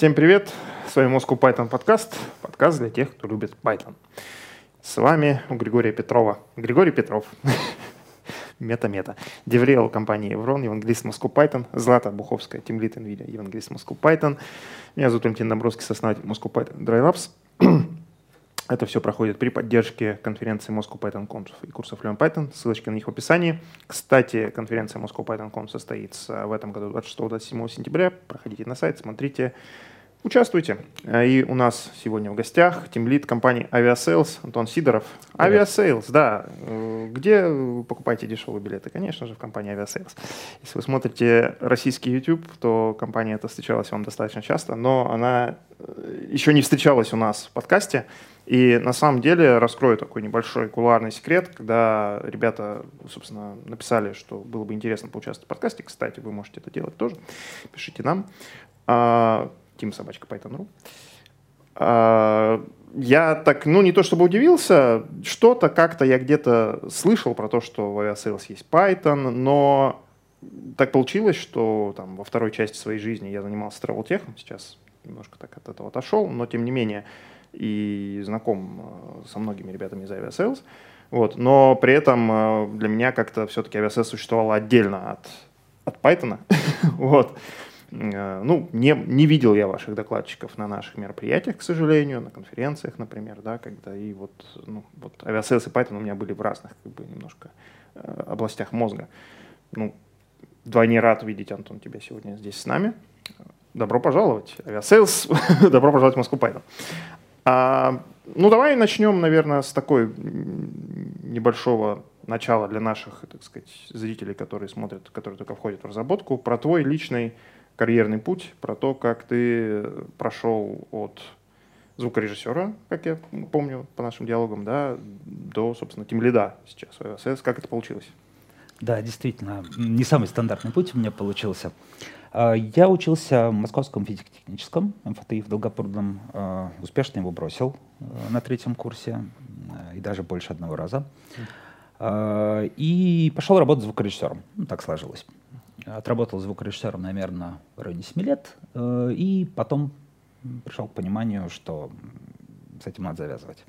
Всем привет! С вами Moscow Python подкаст. Подкаст для тех, кто любит Python. С вами у Григория Петрова. Григорий Петров. Мета-мета. Деврел компании Еврон, евангелист Moscow Python, Злата Буховская, тимлит NVIDIA, евангелист Moscow Python. Меня зовут Валентин Домбровский, сооснователь Moscow Python Dry Labs. Это все проходит при поддержке конференции Moscow Python Conf и курсов Learn Python. Ссылочки на них в описании. Кстати, конференция Moscow Python Conf состоится в этом году 26-27 сентября. Проходите на сайт, смотрите, участвуйте. И у нас сегодня в гостях тимлид компании Aviasales Антон Сидоров. Aviasales, да. Где вы покупаете дешевые билеты? Конечно же, в компании Aviasales. Если вы смотрите российский YouTube, то компания эта встречалась вам достаточно часто, но она еще не встречалась у нас в подкасте. И на самом деле раскрою такой небольшой кулуарный секрет, когда ребята, собственно, написали, что было бы интересно поучаствовать в подкасте. Кстати, вы можете это делать тоже. Пишите нам. Тим собачка Python.ru. А, я так, ну не то чтобы удивился, что-то как-то я где-то слышал про то, что в Aviasales есть Python, но так получилось, что там во второй части своей жизни я занимался travel техом, сейчас немножко так от этого отошел, но тем не менее и знаком э, со многими ребятами из Aviasales. Вот. Но при этом э, для меня как-то все-таки Aviasales существовало отдельно от, от Python. вот. Э, ну, не, не видел я ваших докладчиков на наших мероприятиях, к сожалению, на конференциях, например, да, когда и вот, ну, вот Aviasales и Python у меня были в разных, как бы, немножко областях мозга. Ну, вдвойне рад видеть, Антон, тебя сегодня здесь с нами. Добро пожаловать, Aviasales, добро пожаловать в Москву Python. А, ну, давай начнем, наверное, с такой небольшого начала для наших, так сказать, зрителей, которые смотрят, которые только входят в разработку, про твой личный карьерный путь, про то, как ты прошел от звукорежиссера, как я помню по нашим диалогам, да, до, собственно, тимлида сейчас в ОСС. Как это получилось? Да, действительно, не самый стандартный путь у меня получился. А, я учился в Московском физико-техническом МФТИ в Долгопрудном. А, успешно его бросил а, на третьем курсе и даже больше одного раза. И пошел работать звукорежиссером. Ну, так сложилось. Отработал звукорежиссером, наверное, в районе 7 лет. И потом пришел к пониманию, что с этим надо завязывать.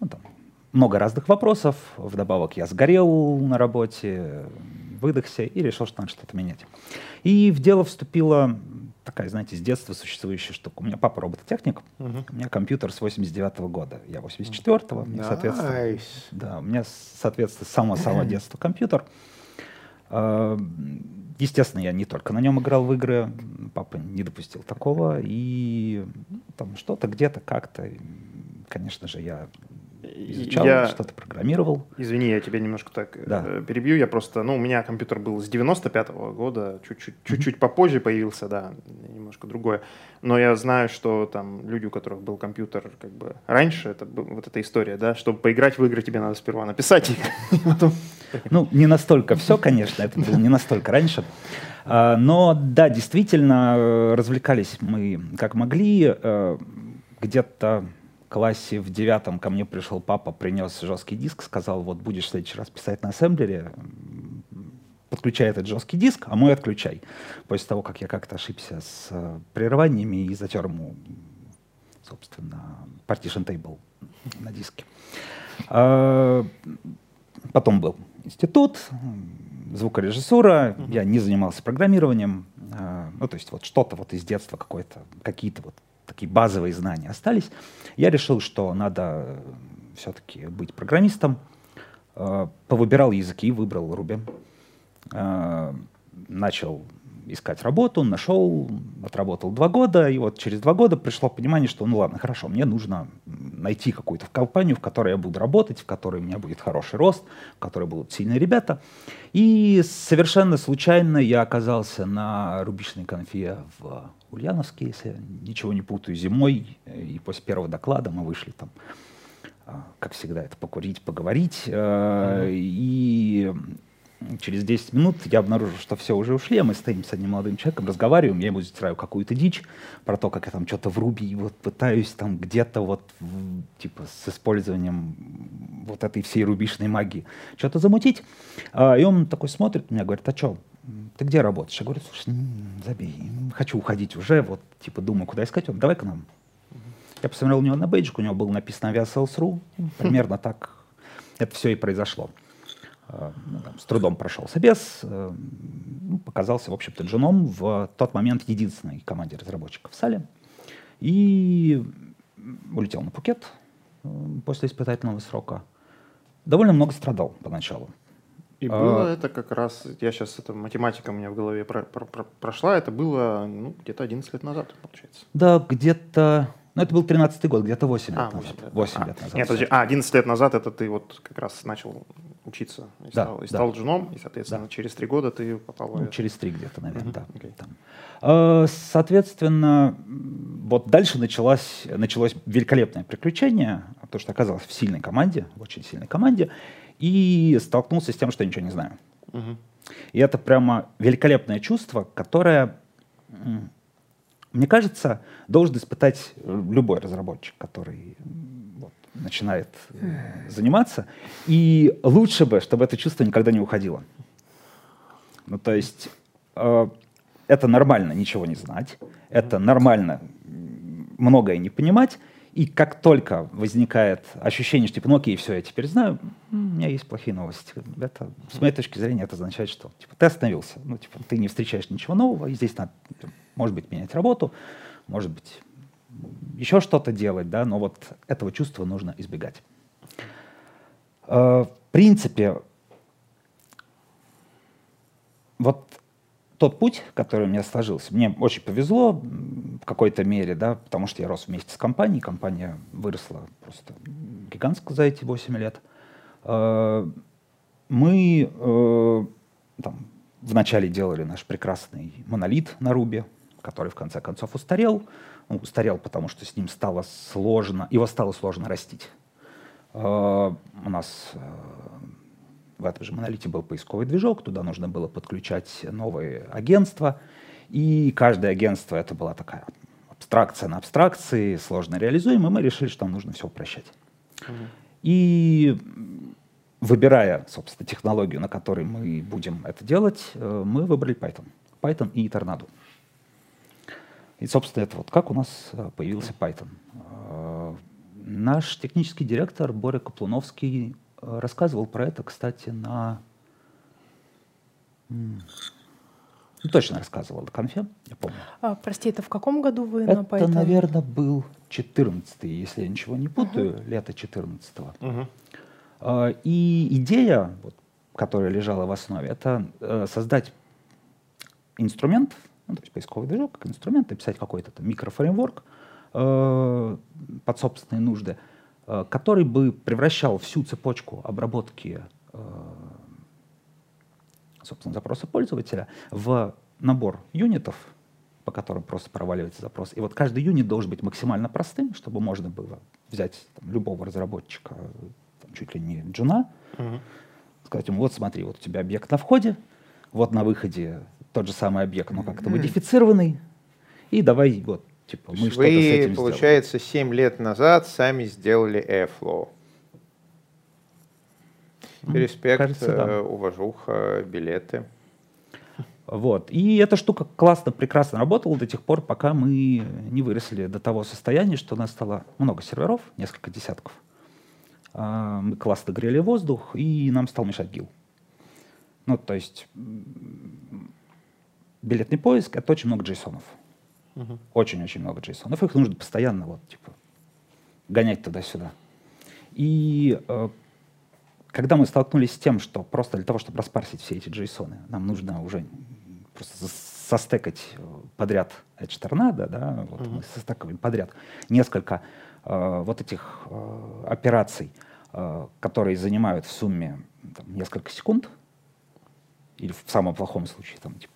Ну, там много разных вопросов. Вдобавок я сгорел на работе, выдохся и решил, что надо что-то менять. И в дело вступила такая, знаете, с детства существующая штука. У меня папа робототехник, uh-huh. у меня компьютер с 89 -го года, я 84-го, nice. соответственно, да, у меня, соответственно, с самого-самого детства компьютер. Естественно, я не только на нем играл в игры, папа не допустил такого, и там что-то где-то как-то, конечно же, я изучал, я... что-то программировал. Извини, я тебя немножко так да. Э, перебью. Я просто, ну, у меня компьютер был с 95-го года, чуть-чуть, mm-hmm. чуть-чуть попозже появился, да, немножко другое. Но я знаю, что там люди, у которых был компьютер как бы раньше, это вот эта история, да, чтобы поиграть в игры, тебе надо сперва написать их. Ну, не настолько все, конечно, это было не настолько раньше. А, но да, действительно, э, развлекались мы как могли. Э, где-то классе в девятом ко мне пришел папа, принес жесткий диск, сказал, вот будешь в следующий раз писать на ассемблере, подключай этот жесткий диск, а мой отключай. После того, как я как-то ошибся с э, прерываниями и затер ему, собственно, partition table на диске. А, потом был институт, звукорежиссура, я не занимался программированием, а, ну, то есть вот что-то вот из детства какое-то, какие-то вот такие базовые знания остались. Я решил, что надо э, все-таки быть программистом. Э, повыбирал языки, выбрал Ruby. Э, начал искать работу, нашел, отработал два года, и вот через два года пришло понимание, что ну ладно, хорошо, мне нужно найти какую-то компанию, в которой я буду работать, в которой у меня будет хороший рост, в которой будут сильные ребята. И совершенно случайно я оказался на рубишной конфе в Ульяновске, если я ничего не путаю, зимой, и после первого доклада мы вышли там а, как всегда, это покурить, поговорить. Mm-hmm. И Через 10 минут я обнаружил, что все уже ушли, а мы стоим с одним молодым человеком, разговариваем, я ему затираю какую-то дичь про то, как я там что-то в Руби вот пытаюсь там где-то вот типа с использованием вот этой всей рубишной магии что-то замутить. А, и он такой смотрит меня, говорит, а что, ты где работаешь? Я говорю, слушай, забей, хочу уходить уже, вот, типа, думаю, куда искать. Он, давай к нам. Я посмотрел у него на бейджик, у него было написано Aviasales.ru, примерно так это все и произошло. Э, ну, там, с трудом прошел собес, э, ну, показался, в общем-то, джуном в тот момент единственной команде разработчиков в Сале. И улетел на Пукет э, после испытательного срока. Довольно много страдал поначалу. И было а, это как раз, я сейчас, эта математика у меня в голове про, про, про, прошла, это было ну, где-то 11 лет назад, получается. Да, где-то ну, это был 13-й год, где-то 8 а, лет 8 назад. Лет. 8 а, лет назад. Нет, подожди, а, 11 лет назад это ты вот как раз начал учиться и да, стал, и да. стал джуном, и, соответственно, да. через 3 года ты попал в... Ну, через 3 где-то, наверное, uh-huh. да. Okay. Там. А, соответственно, вот дальше началось, началось великолепное приключение, потому что оказалось в сильной команде, в очень сильной команде, и столкнулся с тем, что я ничего не знаю. Uh-huh. И это прямо великолепное чувство, которое мне кажется, должен испытать любой разработчик, который начинает э, заниматься. И лучше бы, чтобы это чувство никогда не уходило. Ну, то есть э, это нормально ничего не знать, это нормально многое не понимать, и как только возникает ощущение, что типа, ну окей, все, я теперь знаю, у меня есть плохие новости. Это, с моей точки зрения, это означает, что типа, ты остановился. Ну, типа, ты не встречаешь ничего нового, и здесь надо, может быть, менять работу, может быть, еще что-то делать, да, но вот этого чувства нужно избегать. Э, в принципе, вот тот путь, который у меня сложился, мне очень повезло в какой-то мере, да, потому что я рос вместе с компанией, компания выросла просто гигантско за эти 8 лет. Э, мы э, там, вначале делали наш прекрасный монолит на Руби, который в конце концов устарел. Он устарел, потому что с ним стало сложно, его стало сложно растить. Э, у нас в этом же монолите был поисковый движок, туда нужно было подключать новые агентства, и каждое агентство это была такая абстракция на абстракции, сложно реализуемая, мы решили, что нам нужно все упрощать. Угу. И выбирая, собственно, технологию, на которой мы будем это делать, э, мы выбрали Python. Python и Tornado. И, собственно, это вот как у нас э, появился Python. Э, наш технический директор Боря Каплуновский Э, рассказывал про это, кстати, на... Ну, точно рассказывал на конфе, я помню. А, прости, это в каком году вы это, на Python? Это, наверное, был 14 если я ничего не путаю, uh-huh. лето 14-го. Uh-huh. А, и идея, вот, которая лежала в основе, это создать инструмент, ну, то есть поисковый движок как инструмент, написать какой-то там микрофреймворк э, под собственные нужды, Э, который бы превращал всю цепочку обработки э, собственно, запроса пользователя в набор юнитов, по которым просто проваливается запрос. И вот каждый юнит должен быть максимально простым, чтобы можно было взять там, любого разработчика, там, чуть ли не джуна, uh-huh. сказать ему, вот смотри, вот у тебя объект на входе, вот на выходе тот же самый объект, но как-то модифицированный, и давай вот Типа, мы что-то с этим получается, сделали. 7 лет назад сами сделали Airflow. Респект, Кажется, да. Э, уважуха, билеты. Вот. И эта штука классно, прекрасно работала до тех пор, пока мы не выросли до того состояния, что у нас стало много серверов, несколько десятков. А, мы классно грели воздух, и нам стал мешать гил. Ну, то есть билетный поиск — это очень много джейсонов. Очень-очень много JSON. Их нужно постоянно вот, типа, гонять туда-сюда. И э, когда мы столкнулись с тем, что просто для того, чтобы распарсить все эти JSON, нам нужно уже просто состекать подряд Edge Tornado, да, вот uh-huh. мы состаковываем подряд несколько э, вот этих э, операций, э, которые занимают в сумме там, несколько секунд, или в самом плохом случае там, типа,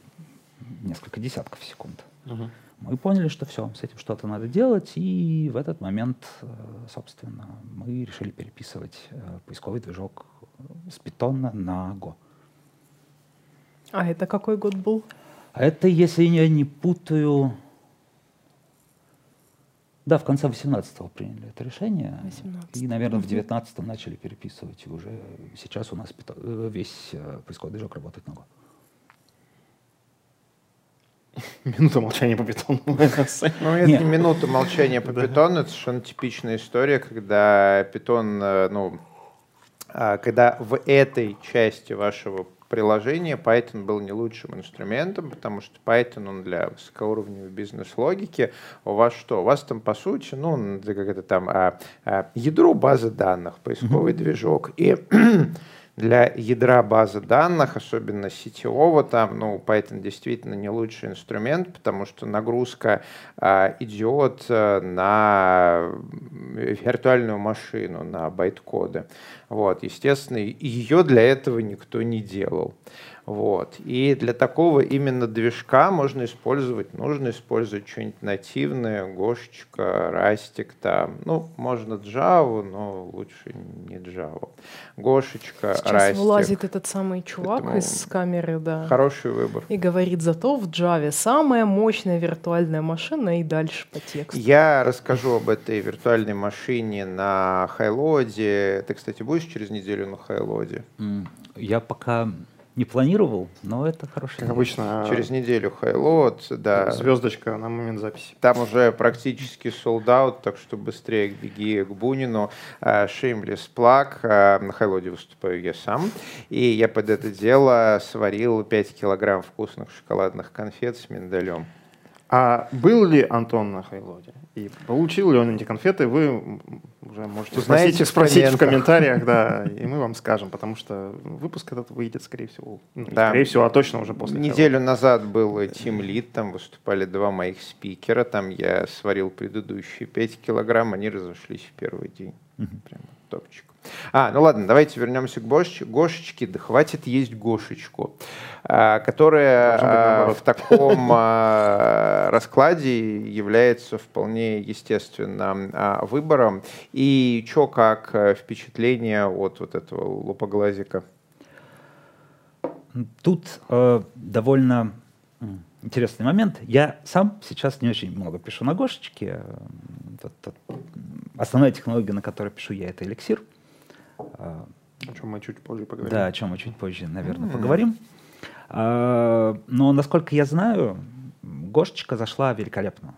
несколько десятков секунд. Uh-huh. Мы поняли, что все, с этим что-то надо делать, и в этот момент, э, собственно, мы решили переписывать э, поисковый движок с питона на Go. А это какой год был? А это, если я не путаю, да, в конце 18-го приняли это решение. 18 и, наверное, в 19-м начали переписывать. И уже сейчас у нас э, весь поисковый движок работает на Go. Минута молчания по питону. Ну, это не минута молчания по питону, это совершенно типичная история, когда питон, э, ну, а, когда в этой части вашего приложения Python был не лучшим инструментом, потому что Python, он для высокоуровневой бизнес-логики. У вас что? У вас там, по сути, ну, как это там, а, а, ядро базы данных, поисковый mm-hmm. движок. И для ядра базы данных, особенно сетевого, там, ну, Python действительно не лучший инструмент, потому что нагрузка а, идет а, на виртуальную машину, на байт-коды. Вот, естественно, ее для этого никто не делал. Вот. И для такого именно движка можно использовать, нужно использовать что-нибудь нативное, Гошечка, Растик там. Ну, можно Java, но лучше не Java. Гошечка, Сейчас Растик. вылазит этот самый чувак Поэтому из камеры, да. Хороший выбор. И говорит, зато в Java самая мощная виртуальная машина и дальше по тексту. Я расскажу об этой виртуальной машине на Хайлоде. Ты, кстати, будешь через неделю на Хайлоде? Я пока не планировал, но это хорошая Как обычно. Через неделю хайлот, да. Звездочка на момент записи. Там уже практически out, так что быстрее беги к Бунину. Shameless плаг. На хайлоде выступаю я сам. И я под это дело сварил 5 килограмм вкусных шоколадных конфет с миндалем. А был ли Антон на Хайлоде? И получил ли он эти конфеты, вы уже можете Знаете, спросить, спросить в комментариях, да, и мы вам скажем, потому что выпуск этот выйдет, скорее всего, ну, да. скорее всего, а точно уже после Неделю Хайлода. назад был Team Lead, там выступали два моих спикера, там я сварил предыдущие 5 килограмм, они разошлись в первый день. Угу. Прямо топчик. А, ну ладно, давайте вернемся к Гош... Гошечке. Да хватит есть Гошечку, а, которая а, в таком а, раскладе является вполне естественным выбором. И что, как э, впечатление от вот этого лупоглазика? Тут э, довольно интересный момент. Я сам сейчас не очень много пишу на Гошечке. Основная технология, на которой пишу я, это эликсир. О чем мы чуть позже поговорим. Да, о чем мы чуть позже, наверное, mm-hmm. поговорим. А, но, насколько я знаю, Гошечка зашла великолепно.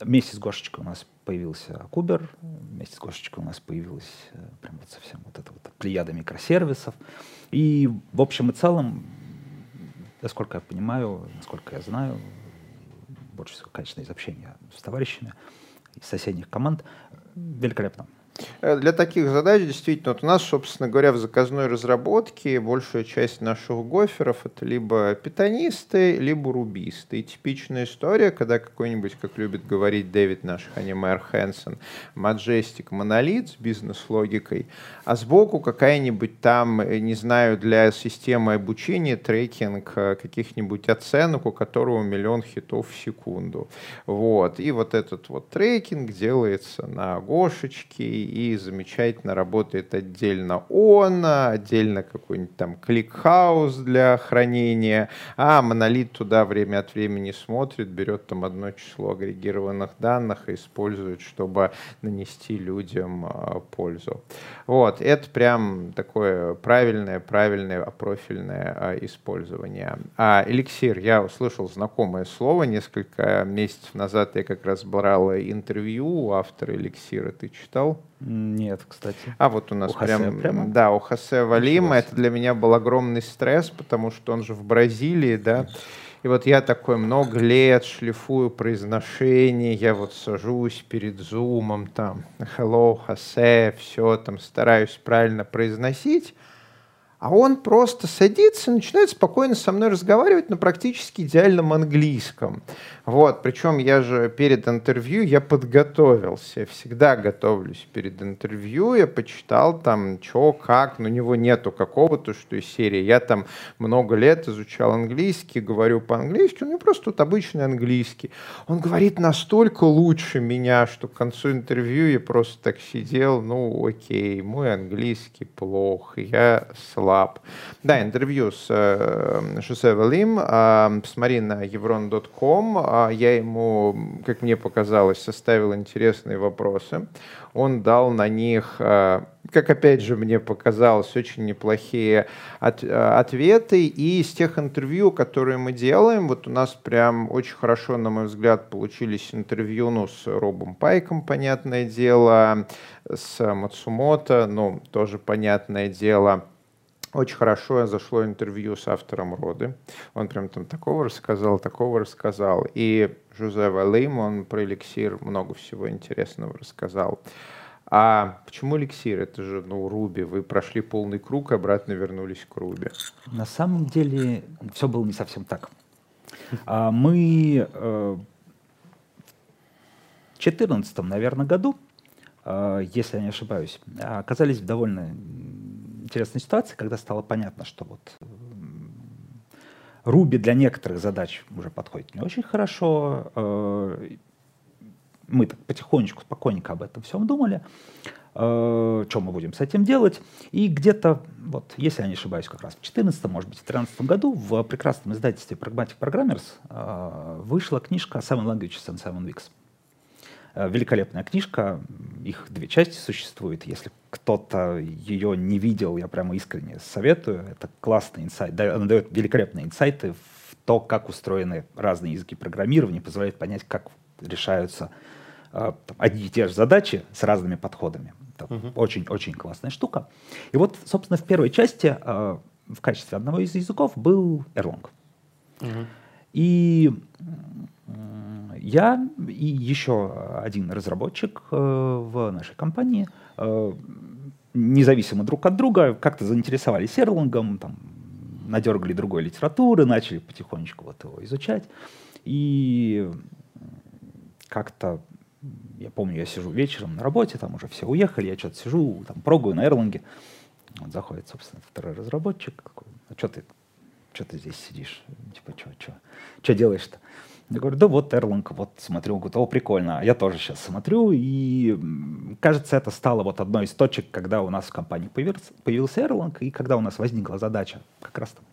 Вместе с Гошечкой у нас появился Кубер, вместе с Гошечкой у нас появилась э, прям вот совсем вот эта вот плеяда микросервисов. И в общем и целом, насколько я понимаю, насколько я знаю, больше всего, конечно, из общения с товарищами из соседних команд, великолепно. Э, для таких задач действительно, вот у нас, собственно говоря, в заказной разработке большая часть наших гоферов это либо питонисты, либо рубисты. И типичная история, когда какой-нибудь, как любит говорить Дэвид наш анимер Хэнсон, маджестик монолит с бизнес-логикой, а сбоку какая-нибудь там, э, не знаю, для системы обучения трекинг э, каких-нибудь оценок, у которого миллион хитов в секунду. Вот. И вот этот вот трекинг делается на Гошечке, и замечательно работает отдельно он, отдельно какой-нибудь там ClickHouse для хранения, а монолит туда время от времени смотрит, берет там одно число агрегированных данных и использует, чтобы нанести людям а, пользу. Вот, это прям такое правильное, правильное, профильное а, использование. А эликсир, я услышал знакомое слово несколько месяцев назад, я как раз брал интервью у автора эликсира, ты читал? Нет, кстати. А вот у нас у прям, прямо? да, у Хосе Валима. Это для меня был огромный стресс, потому что он же в Бразилии, да. И вот я такой много лет шлифую произношение, я вот сажусь перед зумом, там, hello, Хосе, все там стараюсь правильно произносить. А он просто садится и начинает спокойно со мной разговаривать на практически идеальном английском. Вот, причем я же перед интервью, я подготовился, я всегда готовлюсь перед интервью, я почитал там, что, как, но у него нету какого-то, что из серии. Я там много лет изучал английский, говорю по-английски, у него просто тут обычный английский. Он говорит настолько лучше меня, что к концу интервью я просто так сидел, ну окей, мой английский плох, я слаб Lab. Да, интервью с э, Шосе Валим. Э, посмотри на evron.com. Я ему, как мне показалось, составил интересные вопросы. Он дал на них э, как опять же мне показалось, очень неплохие от, э, ответы. И из тех интервью, которые мы делаем, вот у нас прям очень хорошо, на мой взгляд, получились интервью ну, с Робом Пайком, понятное дело, с Мацумото, ну, тоже понятное дело. Очень хорошо зашло интервью с автором роды. Он прям там такого рассказал, такого рассказал. И Жозе Валим, он про эликсир много всего интересного рассказал. А почему эликсир? Это же, ну, Руби. Вы прошли полный круг, обратно вернулись к Руби. На самом деле все было не совсем так. А мы э, в 2014, наверное, году, э, если я не ошибаюсь, оказались в довольно интересной ситуации, когда стало понятно, что вот Руби для некоторых задач уже подходит не очень хорошо. Э, мы так потихонечку, спокойненько об этом всем думали, э, что мы будем с этим делать. И где-то, вот, если я не ошибаюсь, как раз в 2014, может быть, в 2013 году в прекрасном издательстве Pragmatic Programmers э, вышла книжка Seven Languages and Seven Weeks. Э, великолепная книжка, их две части существуют. Если кто-то ее не видел, я прямо искренне советую. Это классный инсайт, она дает великолепные инсайты в то, как устроены разные языки программирования, позволяет понять, как решаются э, одни и те же задачи с разными подходами. Очень-очень uh-huh. классная штука. И вот, собственно, в первой части э, в качестве одного из языков был Erlang. Uh-huh. И я и еще один разработчик э, в нашей компании, э, независимо друг от друга, как-то заинтересовались Эрлангом, там, надергали другой литературы, начали потихонечку вот его изучать. И как-то, я помню, я сижу вечером на работе, там уже все уехали, я что-то сижу, там, прогаю на Эрланге. Вот заходит, собственно, второй разработчик, такой, а что ты, что ты здесь сидишь? Типа, что, что, что делаешь-то? Я говорю, да вот Erlang, вот смотрю, говорю, о, прикольно. Я тоже сейчас смотрю, и кажется, это стало вот одной из точек, когда у нас в компании появился, появился Erlang, и когда у нас возникла задача как раз там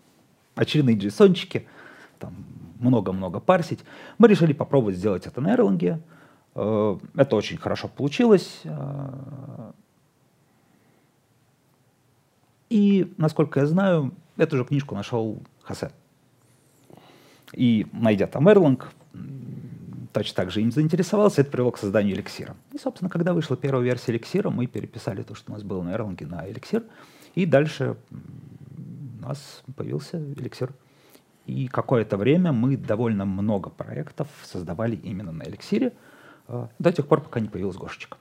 очередные json там много-много парсить, мы решили попробовать сделать это на Erlang. Э, это очень хорошо получилось. Э, и, насколько я знаю, эту же книжку нашел Хосе. И найдя там Erlang, точно так же им заинтересовался, это привело к созданию эликсира. И, собственно, когда вышла первая версия эликсира, мы переписали то, что у нас было на Erlang, на эликсир, и дальше у нас появился эликсир. И какое-то время мы довольно много проектов создавали именно на эликсире, э, до тех пор, пока не появилась Гошечка.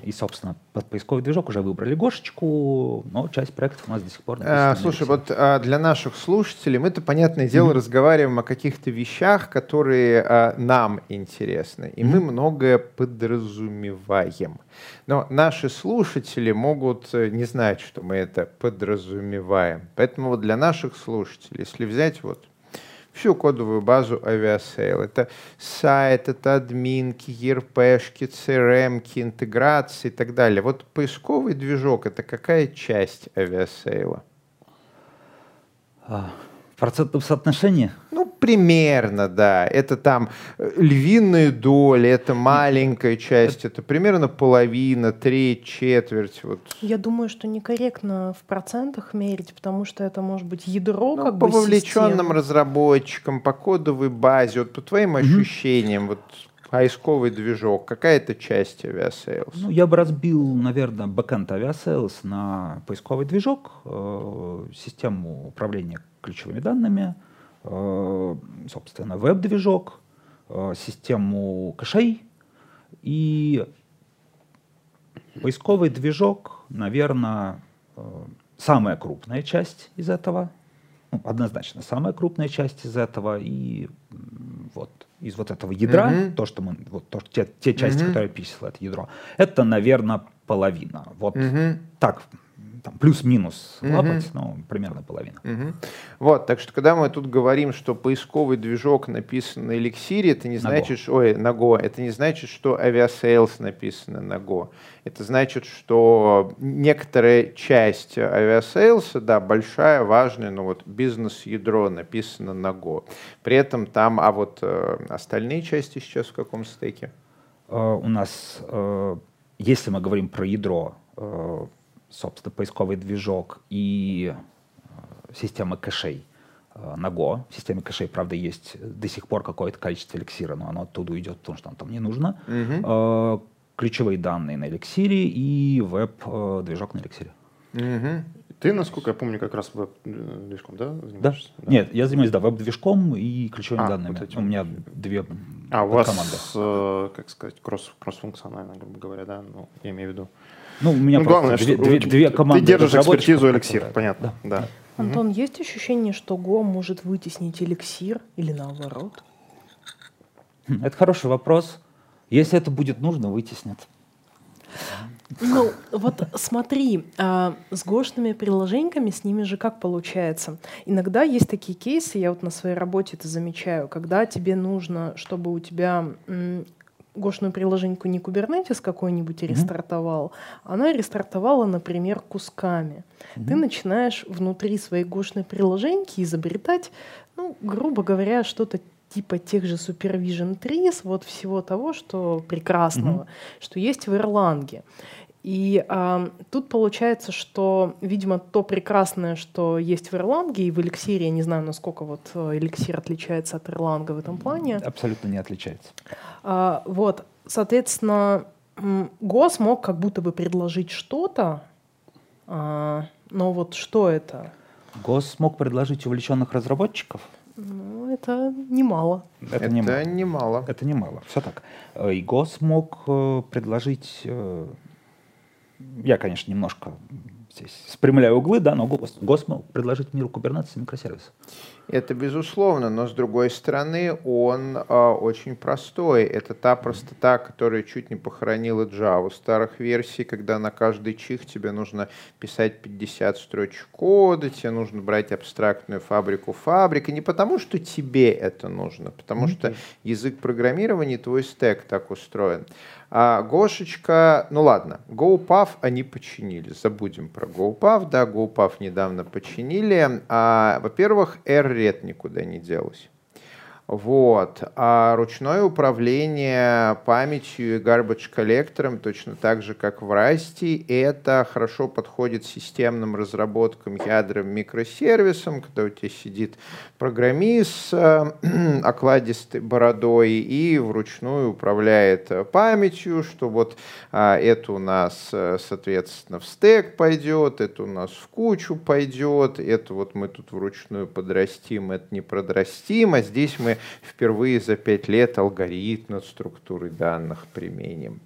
И, собственно, под поисковый движок уже выбрали Гошечку, но часть проектов у нас до сих пор а, Слушай, вот а, для наших слушателей мы-то, понятное дело, mm-hmm. разговариваем о каких-то вещах, которые а, нам интересны, и mm-hmm. мы многое подразумеваем. Но наши слушатели могут э, не знать, что мы это подразумеваем. Поэтому вот для наших слушателей, если взять вот всю кодовую базу Aviasales. Это сайт, это админки, ERP-шки, CRM, интеграции и так далее. Вот поисковый движок — это какая часть авиасейла? Процентном соотношении? Ну, примерно, да. Это там э, львиная доля, это маленькая часть, это примерно половина, треть, четверть. Вот. Я думаю, что некорректно в процентах мерить, потому что это может быть ядро ну, как по бы вовлеченным системы. разработчикам, по кодовой базе, вот по твоим mm-hmm. ощущениям, вот поисковый движок, какая это часть Aviasales? Ну, я бы разбил, наверное, бэкэнд Aviasales на поисковый движок, э, систему управления ключевыми данными, Э, собственно, веб-движок, э, систему кэшей и поисковый движок, наверное, э, самая крупная часть из этого. Ну, однозначно самая крупная часть из этого. И вот из вот этого ядра, mm-hmm. то, что мы, вот то, те, те части, mm-hmm. которые описывал это ядро, это, наверное, половина. Вот mm-hmm. так там плюс-минус угу. лапать, но примерно половина. Угу. Вот, так что когда мы тут говорим, что поисковый движок написан на эликсире, это не значит, что, ой, на Go, это не значит, что Aviasales написано на Go. Это значит, что некоторая часть авиасейлса, да, большая, важная, но вот бизнес-ядро написано на Go. При этом там, а вот э, остальные части сейчас в каком стеке? Uh, у нас, uh, если мы говорим про ядро, э, собственно, поисковый движок и система кэшей на Go. В системе кэшей, правда, есть до сих пор какое-то количество эликсира, но оно оттуда уйдет, потому что нам там не нужно. Угу. Ключевые данные на эликсире и веб-движок на эликсире. Угу. Ты, насколько я помню, как раз веб-движком, да, Да. да? Нет, я занимаюсь, да, веб-движком и ключевыми а, данными. Вот у меня две А, у вас, команды. Э, как сказать, кросс, кросс-функционально, грубо говоря, да, ну, я имею в виду. Ну, у меня ну, главное, две, что, две, две команды. Ты держишь экспертизу эликсир, понятно, да. да. Антон, угу. есть ощущение, что Go может вытеснить эликсир или наоборот? Хм, это хороший вопрос. Если это будет нужно, вытеснят. Ну, вот смотри, а, с гошными приложениями, с ними же как получается? Иногда есть такие кейсы, я вот на своей работе это замечаю, когда тебе нужно, чтобы у тебя гошную приложеньку не Kubernetes какой-нибудь mm-hmm. рестартовал, она рестартовала, например, кусками. Mm-hmm. Ты начинаешь внутри своей гошной приложеньки изобретать, ну, грубо говоря, что-то типа тех же Supervision Trees, вот всего того, что прекрасного, mm-hmm. что есть в Erlang. И э, тут получается, что, видимо, то прекрасное, что есть в Ирланге и в эликсире, я не знаю, насколько вот э, эликсир отличается от Ирланга в этом плане. Абсолютно не отличается. А, вот, соответственно, Го смог как будто бы предложить что-то, а, но вот что это? Го смог предложить увлеченных разработчиков? Ну, это немало. Это, это немало. немало. Это немало. Все так. Э, и Го смог э, предложить э, я, конечно, немножко здесь спрямляю углы, да, но ГОС мог предложить миру Kubernetes и микросервис. Это безусловно, но с другой стороны он э, очень простой. Это та простота, которая чуть не похоронила Java старых версий, когда на каждый чих тебе нужно писать 50 строчек кода, тебе нужно брать абстрактную фабрику фабрик. И не потому, что тебе это нужно, потому mm-hmm. что язык программирования, твой стек так устроен. А Гошечка, ну ладно, GoPuff они починили, забудем про GoPuff, да, GoPuff недавно починили. А, во-первых, R-Red никуда не делась. Вот. А ручное управление памятью и garbage коллектором, точно так же, как в Расти, это хорошо подходит системным разработкам, ядрам, микросервисам, когда у тебя сидит программист с э, окладистой бородой и вручную управляет памятью, что вот а, это у нас, э, соответственно, в стек пойдет, это у нас в кучу пойдет, это вот мы тут вручную подрастим, это не продрастим, а здесь мы впервые за пять лет алгоритм над структурой данных применим.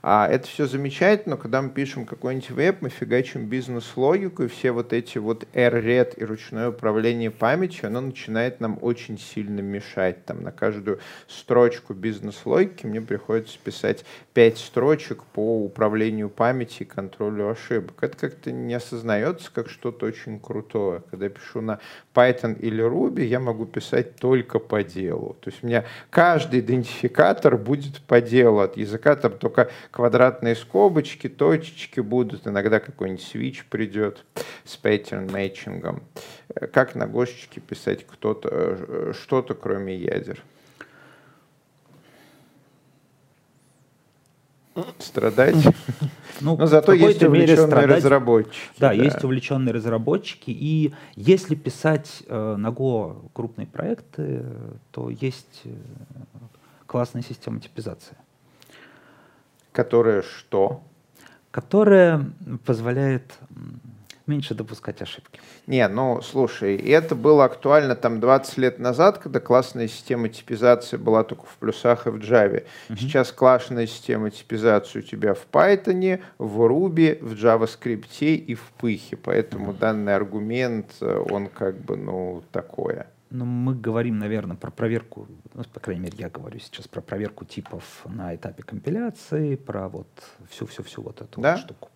А это все замечательно, но когда мы пишем какой-нибудь веб, мы фигачим бизнес-логику, и все вот эти вот R-RED и ручное управление памятью, оно начинает нам очень сильно мешать. Там на каждую строчку бизнес-логики мне приходится писать пять строчек по управлению памятью и контролю ошибок. Это как-то не осознается как что-то очень крутое. Когда я пишу на Python или Ruby, я могу писать только по делу. То есть у меня каждый идентификатор будет по делу. От языка там только квадратные скобочки, точечки будут, иногда какой-нибудь свич придет с pattern matching. Как на гошечке писать кто-то, э, что-то кроме ядер? Страдать? Ну, Но зато есть увлеченные разработчики. Да, да, есть увлеченные разработчики. И если писать э, на Go крупные проекты, то есть э, классная система типизации. Которая что? Которая позволяет меньше допускать ошибки. Не, ну, слушай, это было актуально там 20 лет назад, когда классная система типизации была только в плюсах и в Java. Uh-huh. Сейчас классная система типизации у тебя в Python, в Ruby, в JavaScript и в Пыхе. Поэтому uh-huh. данный аргумент, э, он как бы, ну, такое. Ну, мы говорим, наверное, про проверку, ну, по крайней мере, я говорю сейчас про проверку типов на этапе компиляции, про вот всю-всю-всю вот эту да? вот штуку.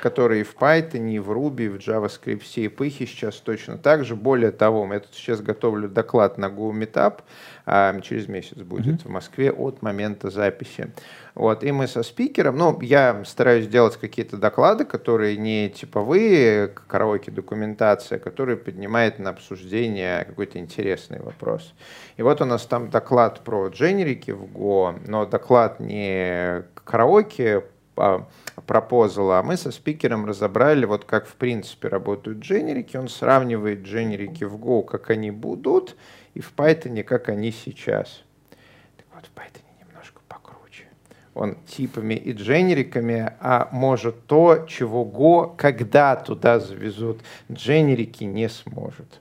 Которые в Python, в Ruby, в JavaScript, и пыхи сейчас точно так же. Более того, я тут сейчас готовлю доклад на Go Meetup, а, через месяц будет mm-hmm. в Москве от момента записи. Вот, и мы со спикером, ну, я стараюсь делать какие-то доклады, которые не типовые, караоке документация, которые поднимает на обсуждение какой-то интересный вопрос. И вот у нас там доклад про дженерики в Go, но доклад не караоке, пропозала, а мы со спикером разобрали, вот как в принципе работают дженерики. Он сравнивает дженерики в Go, как они будут, и в Python, как они сейчас. Так вот, в Python немножко покруче. Он типами и дженериками, а может то, чего Go, когда туда завезут, дженерики не сможет.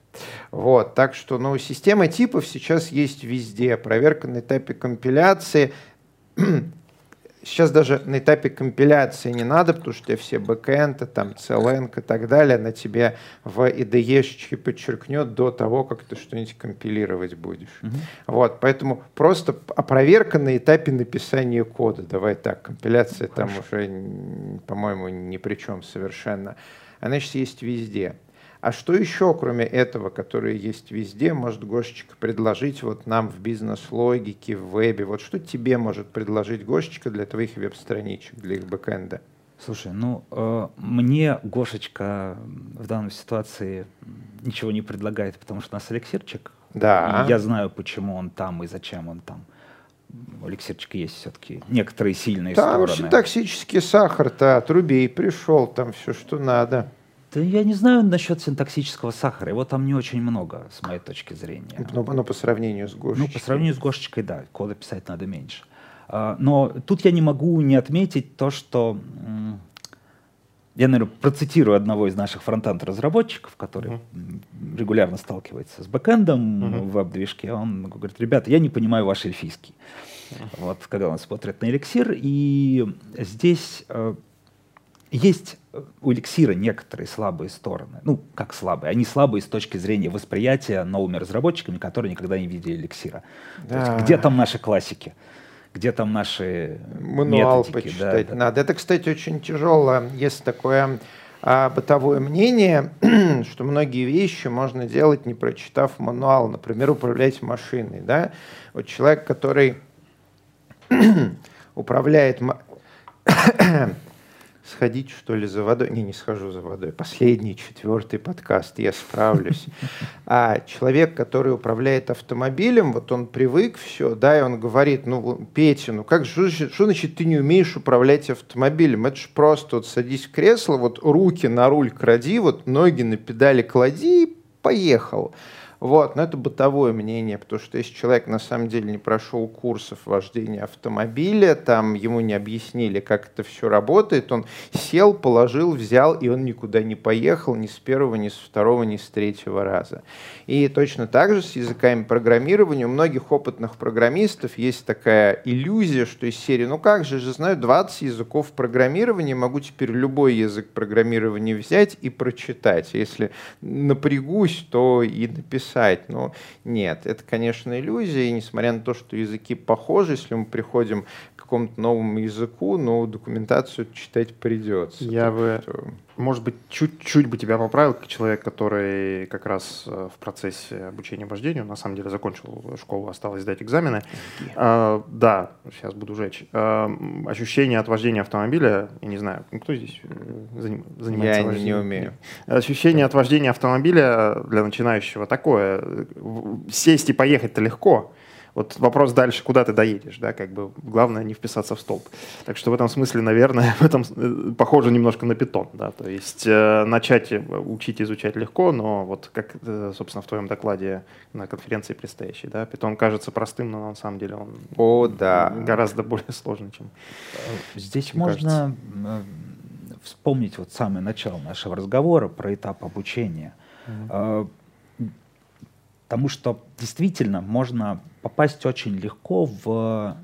Вот, так что, ну, система типов сейчас есть везде. Проверка на этапе компиляции Сейчас даже на этапе компиляции не надо, потому что все бэкэнды, там, CLN и так далее, она тебе в IDE подчеркнет до того, как ты что-нибудь компилировать будешь. Mm-hmm. Вот, поэтому просто а проверка на этапе написания кода. Давай так, компиляция Хорошо. там уже, по-моему, ни при чем совершенно. Она сейчас есть везде. А что еще, кроме этого, которое есть везде, может Гошечка предложить вот нам в бизнес-логике, в вебе? Вот что тебе может предложить Гошечка для твоих веб-страничек, для их бэкэнда? Слушай, ну, э, мне Гошечка в данной ситуации ничего не предлагает, потому что у нас эликсирчик. Да. Я знаю, почему он там и зачем он там. У эликсирчика есть все-таки некоторые сильные там стороны. Там токсический сахар-то от рубей пришел, там все, что надо. Да я не знаю насчет синтаксического сахара. Его там не очень много, с моей точки зрения. Но, но по сравнению с Гошечкой. Ну, по сравнению с Гошечкой, да. Кода писать надо меньше. А, но тут я не могу не отметить то, что... Я, наверное, процитирую одного из наших фронтенд-разработчиков, который uh-huh. регулярно сталкивается с бэкэндом uh-huh. в веб-движке. Он говорит, ребята, я не понимаю ваш эльфийский. Uh-huh. Вот, когда он смотрит на эликсир. И здесь э, есть у эликсира некоторые слабые стороны. Ну, как слабые? Они слабые с точки зрения восприятия новыми разработчиками, которые никогда не видели эликсира. Да. Есть, где там наши классики? Где там наши Мануал методики? почитать да, надо. Да. Это, кстати, очень тяжело. Есть такое а, бытовое мнение, что многие вещи можно делать, не прочитав мануал. Например, управлять машиной. Да? Вот человек, который управляет сходить, что ли, за водой. Не, не схожу за водой. Последний, четвертый подкаст, я справлюсь. А человек, который управляет автомобилем, вот он привык все, да, и он говорит, ну, Петя, ну как же, что значит ты не умеешь управлять автомобилем? Это же просто вот садись в кресло, вот руки на руль кради, вот ноги на педали клади и поехал. Вот, но это бытовое мнение, потому что если человек на самом деле не прошел курсов вождения автомобиля, там ему не объяснили, как это все работает, он сел, положил, взял, и он никуда не поехал ни с первого, ни с второго, ни с третьего раза. И точно так же с языками программирования у многих опытных программистов есть такая иллюзия, что из серии, ну как же, же знаю 20 языков программирования, могу теперь любой язык программирования взять и прочитать. Если напрягусь, то и написать писать. Но нет, это, конечно, иллюзия. И несмотря на то, что языки похожи, если мы приходим какому-то новому языку, но документацию читать придется. Я бы, что... может быть, чуть-чуть бы тебя поправил, как человек, который как раз э, в процессе обучения вождению, на самом деле, закончил школу, осталось сдать экзамены. А, да, сейчас буду жечь. А, ощущение от вождения автомобиля, я не знаю, кто здесь э, заним, занимается Я вождением? не умею. Ощущение от вождения автомобиля для начинающего такое. Сесть и поехать-то легко. Вот вопрос дальше, куда ты доедешь, да, как бы главное не вписаться в столб. Так что в этом смысле, наверное, в этом э, похоже немножко на питон, да, то есть э, начать учить изучать легко, но вот как, э, собственно, в твоем докладе на конференции предстоящей, да, питон кажется простым, но на самом деле он О, да. гораздо более сложный, чем Здесь можно кажется. вспомнить вот самое начало нашего разговора про этап обучения. Mm-hmm. Потому что действительно можно попасть очень легко в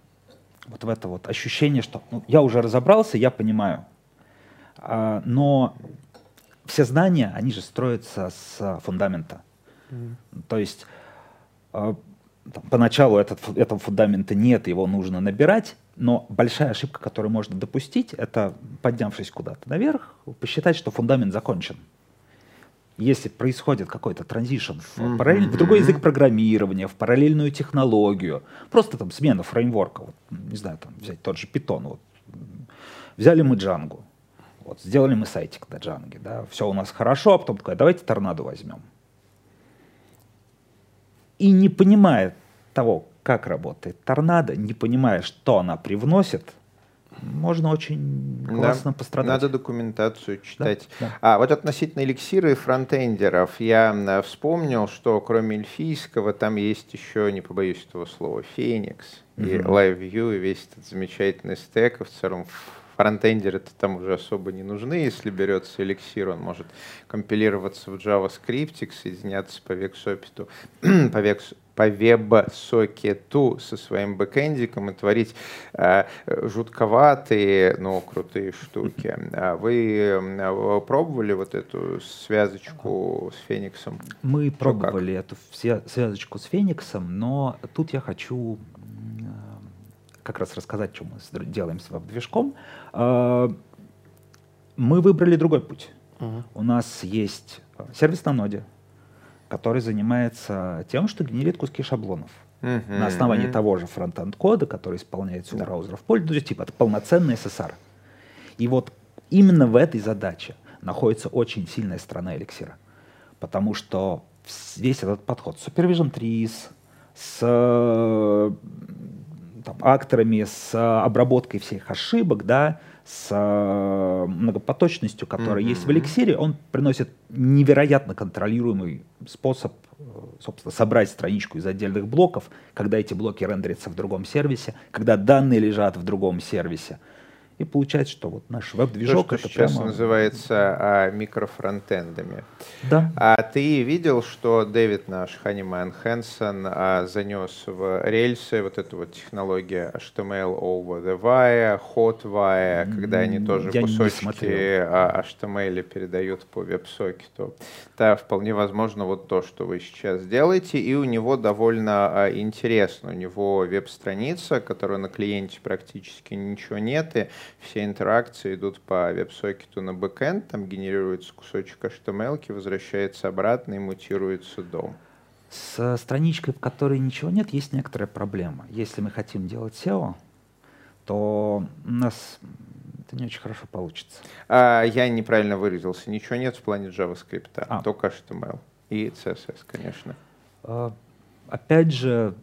вот в это вот ощущение, что ну, я уже разобрался, я понимаю. А, но все знания, они же строятся с фундамента. Mm. То есть а, там, поначалу этот, этого фундамента нет, его нужно набирать, но большая ошибка, которую можно допустить, это поднявшись куда-то наверх, посчитать, что фундамент закончен если происходит какой-то транзишн в, mm-hmm. параллель, в другой язык программирования, в параллельную технологию, просто там смена фреймворка, вот, не знаю, там взять тот же Python, вот, взяли мы Django, вот, сделали мы сайтик на Django, да, все у нас хорошо, а потом такой, давайте торнадо возьмем. И не понимая того, как работает торнадо, не понимая, что она привносит, можно очень классно да, пострадать. Надо документацию читать. Да, да. А вот относительно эликсира и фронтендеров, я вспомнил, что кроме эльфийского там есть еще, не побоюсь этого слова, Феникс mm-hmm. и LiveView, и весь этот замечательный стек, и в целом фронтендеры-то там уже особо не нужны. Если берется эликсир, он может компилироваться в JavaScript, соединяться по вексопиту, по векс по веб-сокету со своим бэкэндиком и творить э, жутковатые, но крутые штуки. А вы э, пробовали вот эту связочку с Фениксом? Мы Что пробовали как? эту связочку с Фениксом, но тут я хочу как раз рассказать, что мы делаем с веб-движком. Э, мы выбрали другой путь. Uh-huh. У нас есть э, сервис на ноде, который занимается тем, что генерит куски шаблонов. Uh-huh. На основании uh-huh. того же фронтенд кода, который исполняется у браузеров пользователя, типа это полноценный SSR. И вот именно в этой задаче находится очень сильная сторона эликсира. Потому что весь этот подход с Supervision Trees, с там, акторами, с обработкой всех ошибок, да, с э, многопоточностью, которая mm-hmm. есть в эликсире, он приносит невероятно контролируемый способ, э, собственно, собрать страничку из отдельных блоков, когда эти блоки рендерятся в другом сервисе, когда данные лежат в другом сервисе. И получается, что вот наш веб-движок То, что это сейчас прямо... называется а, микрофронтендами. Да. А ты видел, что Дэвид наш Ханиман Хэнсон а, занес в рельсы вот эту вот технологию HTML over the wire, hot wire, когда они тоже Я кусочки а, HTML передают по веб-сокету. Да, вполне возможно вот то, что вы сейчас делаете, и у него довольно а, интересно. У него веб-страница, которая на клиенте практически ничего нет, и все интеракции идут по веб-сокету на бэкэнд, там генерируется кусочек HTML, возвращается обратно и мутируется дом. С страничкой, в которой ничего нет, есть некоторая проблема. Если мы хотим делать SEO, то у нас это не очень хорошо получится. А, я неправильно выразился. Ничего нет в плане JavaScript, а. только HTML и CSS, конечно. А, опять же,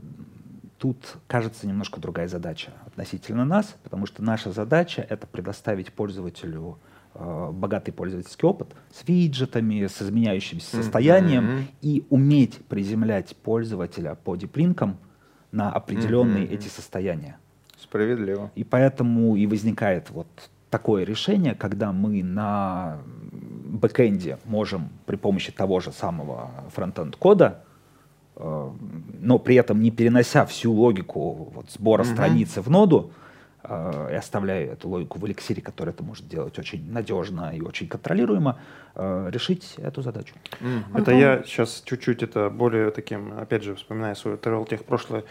тут кажется немножко другая задача относительно нас, потому что наша задача — это предоставить пользователю э, богатый пользовательский опыт с виджетами, с изменяющимся состоянием mm-hmm. и уметь приземлять пользователя по диплинкам на определенные mm-hmm. эти состояния. Справедливо. И поэтому и возникает вот такое решение, когда мы на бэкэнде можем при помощи того же самого фронтенд кода Э, но при этом не перенося всю логику вот, сбора mm-hmm. страницы в ноду, э, и оставляя эту логику в эликсире, который это может делать очень надежно и очень контролируемо, э, решить эту задачу. Mm-hmm. Это я сейчас чуть-чуть это более таким, опять же, вспоминая свое тех прошлое,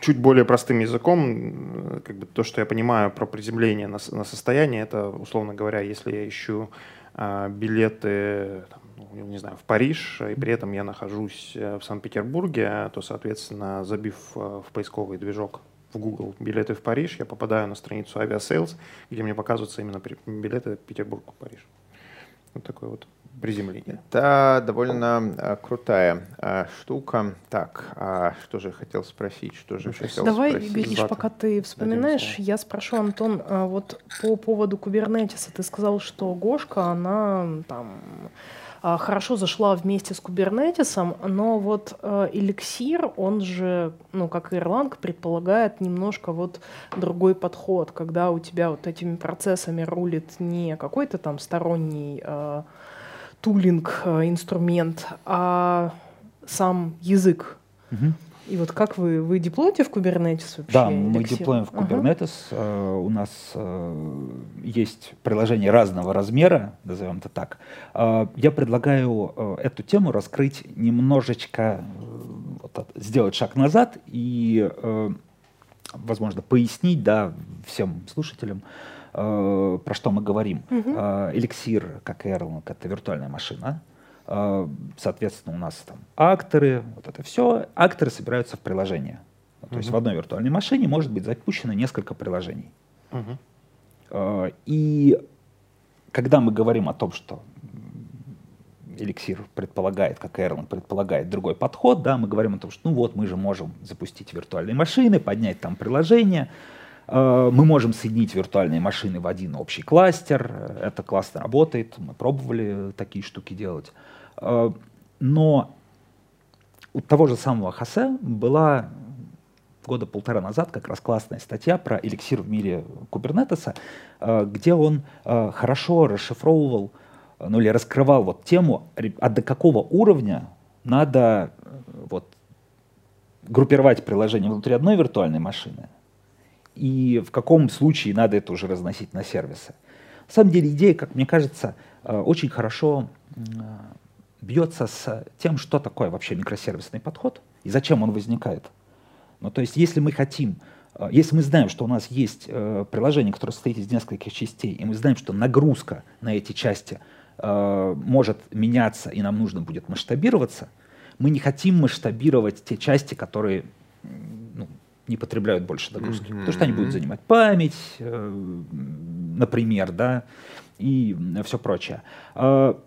чуть более простым языком, как бы то, что я понимаю про приземление на, на состояние, это, условно говоря, если я ищу а, билеты там, не знаю, в Париж, и при этом я нахожусь э, в Санкт-Петербурге, то, соответственно, забив э, в поисковый движок в Google билеты в Париж, я попадаю на страницу Aviasales, где мне показываются именно билеты Петербург-Париж. Вот такой вот приземление. Это довольно а, крутая штука. Так, а что же я хотел спросить? Что же хотел Давай, спросить? Гриш, пока ты вспоминаешь, я спрошу, Антон, вот по поводу кубернетиса. Ты сказал, что Гошка, она там хорошо зашла вместе с кубернетисом, но вот э, эликсир, он же, ну, как и Erlang, предполагает немножко вот другой подход, когда у тебя вот этими процессами рулит не какой-то там сторонний э, тулинг, э, а сам язык. Угу. И вот как вы, вы деплоите в Kubernetes вообще? Да, мы деплоим в Kubernetes. Ага. Uh, у нас uh, есть приложение разного размера, назовем это так. Uh, я предлагаю эту тему раскрыть немножечко, вот, сделать шаг назад и, возможно, пояснить да, всем слушателям, про что мы говорим. Угу. Uh, Elixir, как Erlang, это виртуальная машина. А, соответственно, у нас там акторы, вот это все. Акторы собираются в приложение. То uh есть в одной виртуальной машине может быть запущено несколько приложений. uh И когда мы говорим о том, что Эликсир предполагает, как Erlang предполагает другой подход, да, мы говорим о том, что ну вот мы же можем запустить виртуальные машины, поднять там приложение, мы можем соединить виртуальные машины в один общий кластер. Это классно работает. Мы пробовали такие штуки делать. Э, но у того же самого Хосе была года полтора назад как раз классная статья про эликсир в мире кубернетеса, э, где он хорошо расшифровывал, ну или раскрывал вот тему, а до какого уровня надо вот группировать приложение внутри одной виртуальной машины, и в каком случае надо это уже разносить на сервисы. На самом деле идея, как мне кажется, э, очень хорошо бьется с тем, что такое вообще микросервисный подход и зачем он возникает. Ну, то есть, если мы хотим, э, если мы знаем, что у нас есть э, приложение, которое состоит из нескольких частей, и мы знаем, что нагрузка на эти части может меняться, и нам нужно будет масштабироваться, мы не хотим масштабировать те части, которые не потребляют больше нагрузки. Mm-hmm. Потому что они будут занимать память, э, например, да, и все прочее. А,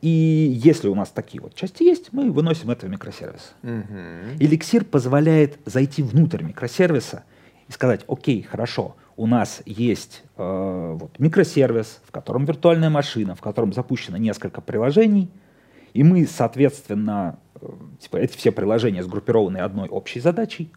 и если у нас такие вот части есть, мы выносим это в микросервис. Mm-hmm. Эликсир позволяет зайти внутрь микросервиса и сказать, окей, хорошо, у нас есть э, вот, микросервис, в котором виртуальная машина, в котором запущено несколько приложений, и мы, соответственно, э, типа, эти все приложения сгруппированы одной общей задачей,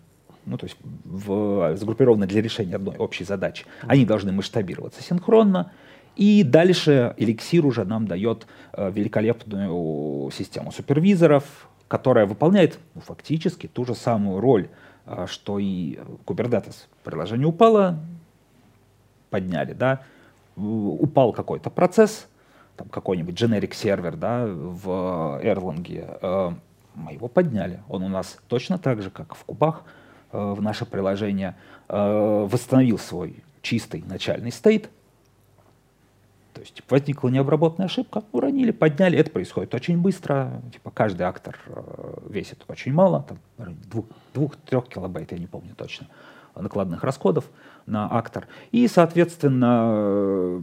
ну, то есть в, сгруппированы для решения одной общей задачи, они должны масштабироваться синхронно, и дальше эликсир уже нам дает э, великолепную систему супервизоров, которая выполняет ну, фактически ту же самую роль, э, что и Kubernetes. Приложение упало, подняли, да, упал какой-то процесс, там какой-нибудь generic сервер, да, в Erlang, э, мы его подняли. Он у нас точно так же, как в кубах, в наше приложение, э, восстановил свой чистый начальный стейт, то есть возникла необработанная ошибка, уронили, подняли. Это происходит очень быстро. Типа каждый актор э, весит очень мало, там двух-трех килобайт, я не помню точно, накладных расходов на актор. И, соответственно,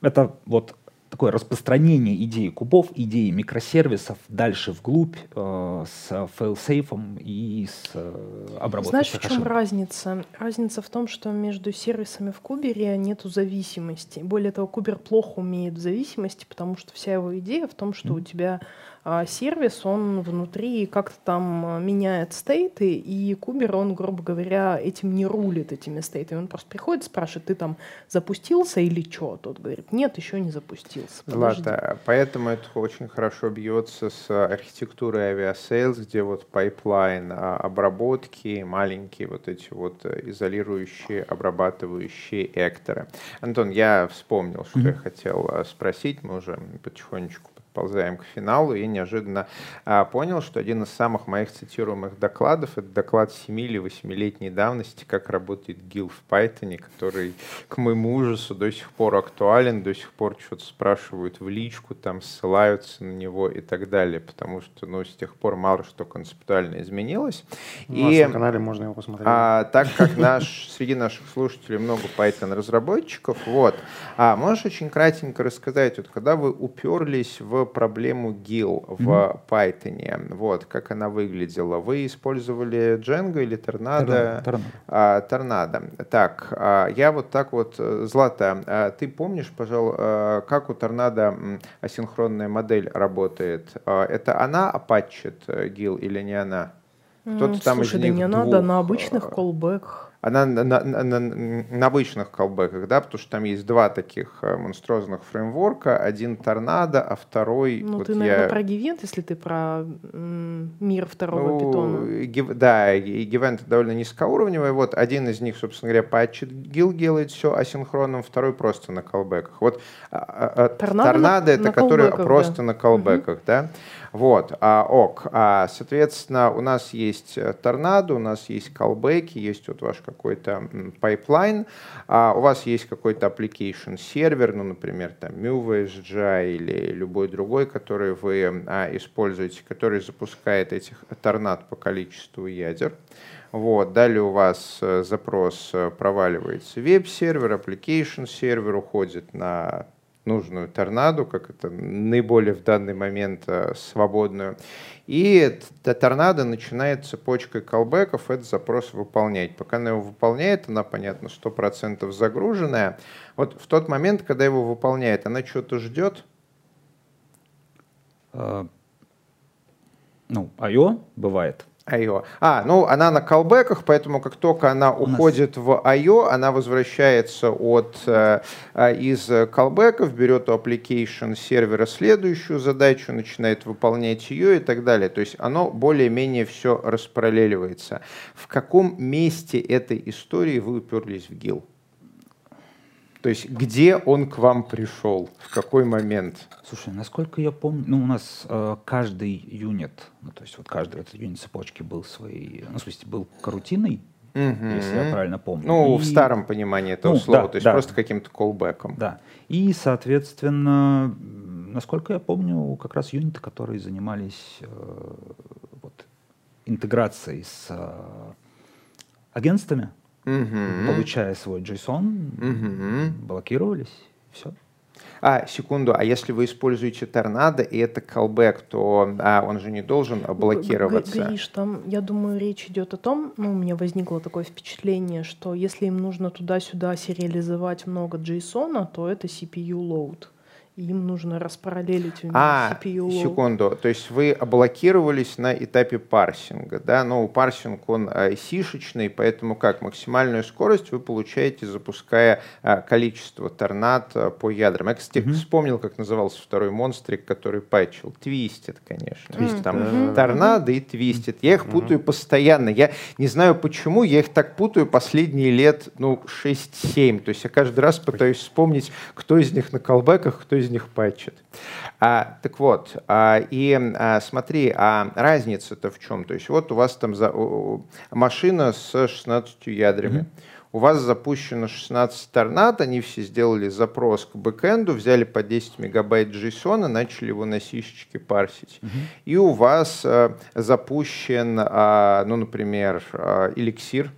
это вот такое распространение идеи кубов, идеи микросервисов дальше вглубь э, с фейлсейфом и с э, обработкой Знаешь, в чем разница? Разница в том, что между сервисами в Кубере нету зависимости. Более того, Кубер плохо умеет зависимости, потому что вся его идея в том, что mm. у тебя а сервис, он внутри как-то там а, меняет стейты, и кубер, он, грубо говоря, этим не рулит, этими стейтами. Он просто приходит, спрашивает, ты там запустился или что? Тот говорит, нет, еще не запустился. Ладно, поэтому это очень хорошо бьется с архитектурой Aviasales, где вот пайплайн а, обработки, маленькие вот эти вот э, изолирующие, обрабатывающие экторы. Антон, я вспомнил, что mm-hmm. я хотел э, спросить, мы уже потихонечку подползаем к финалу и неожиданно а, понял, что один из самых моих цитируемых докладов — это доклад 7 или 8-летней давности, как работает GIL в Python, который, к моему ужасу, до сих пор актуален, до сих пор что-то спрашивают в личку, там ссылаются на него и так далее, потому что, ну, с тех пор мало что концептуально изменилось. У и, на канале можно его посмотреть. А, так как наш, среди наших слушателей много Python-разработчиков, вот, а можешь очень кратенько рассказать, вот когда вы уперлись в проблему GIL в mm-hmm. Python. Вот, как она выглядела. Вы использовали Django или? Tornado. А, Tornado. Так, а, я вот так вот, э, Злата, а, ты помнишь, пожалуй, а, как у Tornado асинхронная модель работает? А, это она апатчит GIL или не она? Кто-то там Слушай, из да не двух... надо, на обычных колбеках она на, на, на, на обычных колбеках, да, потому что там есть два таких э, монструозных фреймворка, один торнадо, а второй... Ну, вот ты, наверное, я... про Гивент, если ты про мир второго ну, питона. Гив, да, и Gevent довольно низкоуровневый, вот один из них, собственно говоря, патчит GIL делает все асинхронным, второй просто на колбеках. Вот а, а, а, торнадо, торнадо на, это на который просто да. на колбеках, угу. да. Вот, а, ок. А, соответственно, у нас есть э, торнадо, у нас есть колбеки, есть вот ваш какой-то пайплайн, а у вас есть какой-то application сервер, ну, например, там uWSGI или любой другой, который вы а, используете, который запускает этих торнад по количеству ядер. Вот. Далее у вас э, запрос э, проваливается веб-сервер, application сервер уходит на нужную торнадо, как это наиболее в данный момент э, свободную. И торнадо начинает цепочкой колбеков этот запрос выполнять. Пока она его выполняет, она, понятно, 100% загруженная. Вот в тот момент, когда его выполняет, она что-то ждет? А, ну, IO бывает. IO. А, ну она на колбеках, поэтому как только она У уходит нас... в IO, она возвращается от, э, э, из колбеков, берет у application сервера следующую задачу, начинает выполнять ее и так далее. То есть оно более-менее все распараллеливается. В каком месте этой истории вы уперлись в ГИЛ? То есть где он к вам пришел, в какой момент? Слушай, насколько я помню, ну у нас э, каждый юнит, ну то есть вот каждый этот юнит цепочки был своей, ну в смысле был карутиной, mm-hmm. если я правильно помню. Ну и... в старом понимании этого ну, слова, да, то есть да. просто каким-то колбеком. Да. И соответственно, насколько я помню, как раз юниты, которые занимались э, вот, интеграцией с э, агентствами, угу. получая свой JSON, угу. блокировались, все. А, секунду, а если вы используете торнадо, и это callback, то а, он же не должен блокироваться? Гриш, там, я думаю, речь идет о том, ну, у меня возникло такое впечатление, что если им нужно туда-сюда сериализовать много JSON, то это CPU load им нужно распараллелить а, CPU. секунду, то есть вы блокировались на этапе парсинга, да, но у парсинг он а, сишечный, поэтому как, максимальную скорость вы получаете, запуская а, количество торнад а, по ядрам. Я, кстати, mm-hmm. вспомнил, как назывался второй монстрик, который патчил. Твистит, конечно. Mm-hmm. Там mm-hmm. торнадо и твистит. Я их mm-hmm. путаю постоянно. Я не знаю почему, я их так путаю последние лет, ну, 6-7. То есть я каждый раз пытаюсь вспомнить, кто из них на колбеках, кто из из них патчит. А, так вот, а, и а, смотри, а разница-то в чем? То есть вот у вас там за, у, машина с 16 ядрами. Mm-hmm. У вас запущено 16 торнад, они все сделали запрос к бэкэнду, взяли по 10 мегабайт JSON и начали его на сишечке парсить. Mm-hmm. И у вас а, запущен, а, ну, например, а, эликсир,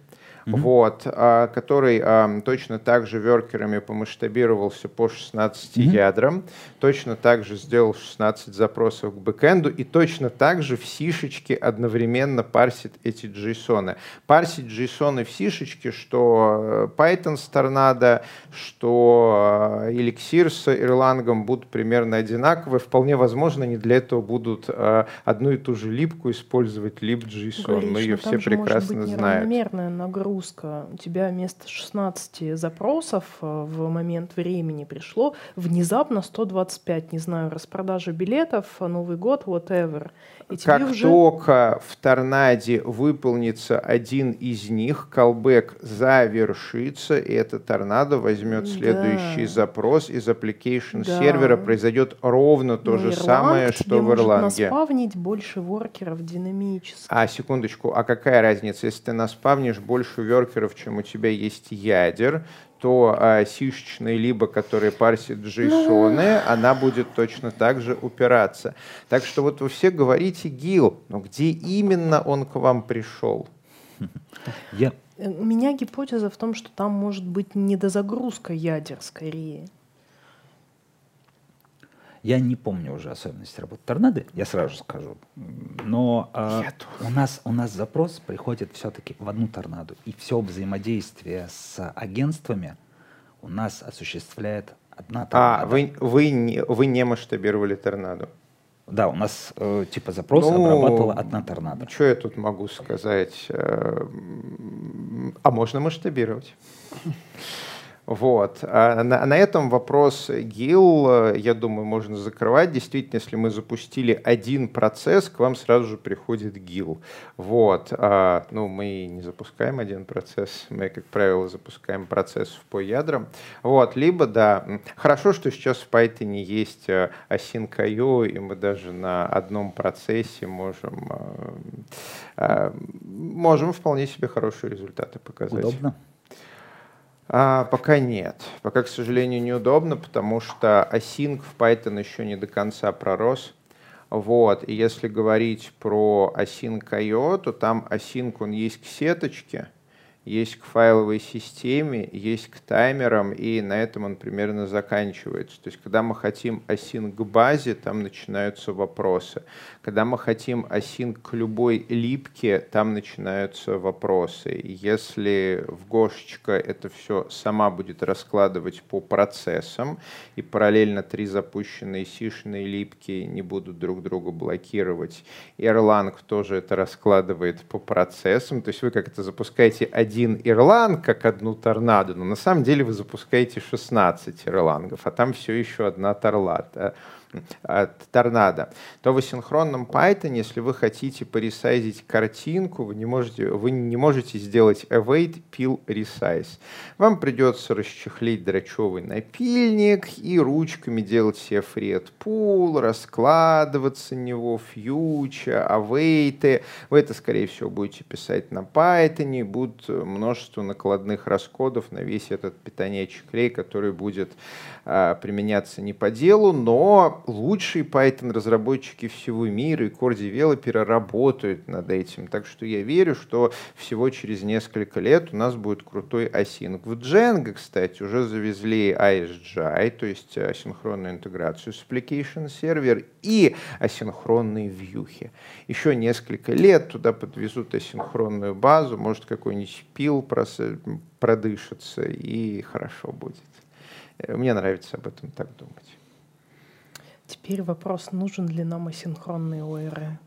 mm-hmm. вот, а, который а, точно так же веркерами помасштабировался по 16 mm-hmm. ядрам, точно так же сделал 16 запросов к бэкэнду и точно так же в сишечке одновременно парсит эти JSON. Парсить JSON в сишечке, что э, Python с Tornado, что э, Elixir с Erlang будут примерно одинаковые. Вполне возможно, они для этого будут э, одну и ту же липку использовать, lib.json. Мы ее все прекрасно знаем. нагрузка нагрузка. У тебя вместо 16 запросов э, в момент времени пришло внезапно 125, не знаю, распродажа билетов, Новый год, whatever. И как уже... только в торнаде выполнится один из них, колбэк завершится, и эта торнадо возьмет следующий да. запрос из application да. сервера, произойдет ровно то Но же самое, что в. Может наспавнить больше воркеров динамически. А, секундочку, а какая разница, если ты наспавнишь больше воркеров, чем у тебя есть ядер, то а, сишечная либо, который парсит джейсоны, ну... она будет точно так же упираться. Так что вот вы все говорите ГИЛ, но где именно он к вам пришел? Я... У меня гипотеза в том, что там может быть недозагрузка ядер скорее. Я не помню уже особенности работы торнады, я сразу скажу. Но э, у, нас, у нас запрос приходит все-таки в одну торнаду. И все взаимодействие с агентствами у нас осуществляет одна торнада. А, вы, вы, не, вы не масштабировали торнаду? Да, у нас э, типа запрос ну, обрабатывала одна торнадо. Что я тут могу сказать? Э, а можно масштабировать? Вот. А на, на этом вопрос ГИЛ, я думаю, можно закрывать. Действительно, если мы запустили один процесс, к вам сразу же приходит ГИЛ. Вот. А, ну, мы не запускаем один процесс, мы, как правило, запускаем процесс по ядрам. Вот. Либо, да, хорошо, что сейчас в Python есть э, async.io, и мы даже на одном процессе можем, э, э, можем вполне себе хорошие результаты показать. Удобно. А, пока нет. Пока, к сожалению, неудобно, потому что async в Python еще не до конца пророс. Вот. И если говорить про async.io, то там async он есть к сеточке, есть к файловой системе, есть к таймерам, и на этом он примерно заканчивается. То есть, когда мы хотим async к базе, там начинаются вопросы. Когда мы хотим async к любой липке, там начинаются вопросы. Если в Гошечка это все сама будет раскладывать по процессам, и параллельно три запущенные сишные липки не будут друг друга блокировать, Erlang тоже это раскладывает по процессам, то есть вы как-то запускаете один Erlang как одну торнадо, но на самом деле вы запускаете 16 Erlangов, а там все еще одна торлата торнадо, то в асинхронном Python, если вы хотите поресайзить картинку, вы не можете, вы не можете сделать await peel resize. Вам придется расчехлить дрочевый напильник и ручками делать себе фред пул, раскладываться него, фьюча, await. Вы это, скорее всего, будете писать на Python, будут множество накладных расходов на весь этот питонячий клей, который будет а, применяться не по делу, но лучшие Python-разработчики всего мира и core-девелоперы работают над этим. Так что я верю, что всего через несколько лет у нас будет крутой async. В Django, кстати, уже завезли ISGI, то есть асинхронную интеграцию с Application Server и асинхронные вьюхи. Еще несколько лет туда подвезут асинхронную базу, может какой-нибудь пил продышится и хорошо будет. Мне нравится об этом так думать. Теперь вопрос, нужен ли нам асинхронный ОРМ?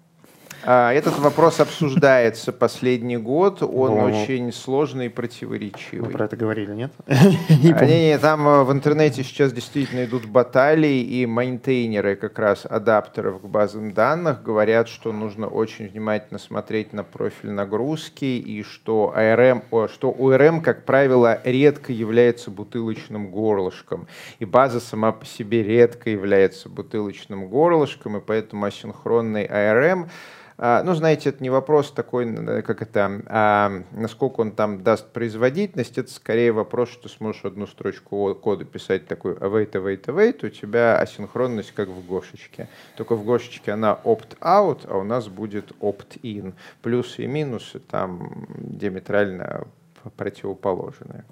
А, этот вопрос обсуждается последний год. Он О, очень сложный и противоречивый. Мы про это говорили, нет? не, не, там э, в интернете сейчас действительно идут баталии, и мейнтейнеры как раз адаптеров к базам данных говорят, что нужно очень внимательно смотреть на профиль нагрузки, и что, ARM, что URM, как правило, редко является бутылочным горлышком. И база сама по себе редко является бутылочным горлышком, и поэтому асинхронный ARM ну, знаете, это не вопрос такой, как это, а, насколько он там даст производительность, это скорее вопрос, что сможешь одну строчку кода писать такой await, await, await, у тебя асинхронность как в Гошечке. Только в Гошечке она opt-out, а у нас будет opt-in. Плюсы и минусы там диаметрально противоположные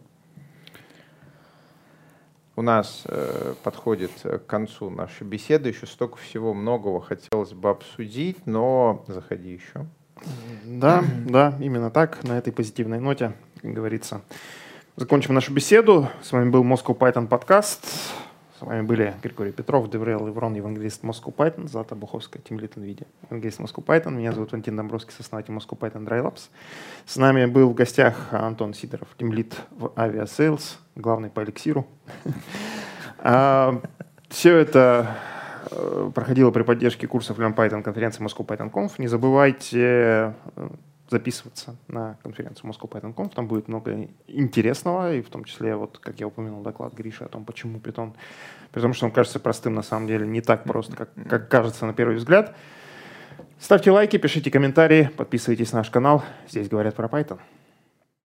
у нас э, подходит к концу наша беседа. Еще столько всего многого хотелось бы обсудить, но заходи еще. Да, да, именно так, на этой позитивной ноте, как говорится. Закончим нашу беседу. С вами был Moscow Python подкаст. С вами были Григорий Петров, Деврел Иврон, евангелист Moscow Python, Злата Буховская, Тимлит NVIDIA, евангелист Moscow Python. Меня зовут Валентин Домбровский, основатель Moscow Python Dry Labs. С нами был в гостях Антон Сидоров, Тимлит в Aviasales, главный по эликсиру. А, Все это э, проходило при поддержке курсов Learn Python конференции Moscow Python Conf. Не забывайте э, записываться на конференцию Moscow Python Conf. Там будет много интересного, и в том числе, вот, как я упомянул, доклад Гриши о том, почему Python, при том, что он кажется простым, на самом деле не так просто, как, как кажется на первый взгляд. Ставьте лайки, пишите комментарии, подписывайтесь на наш канал. Здесь говорят про Python.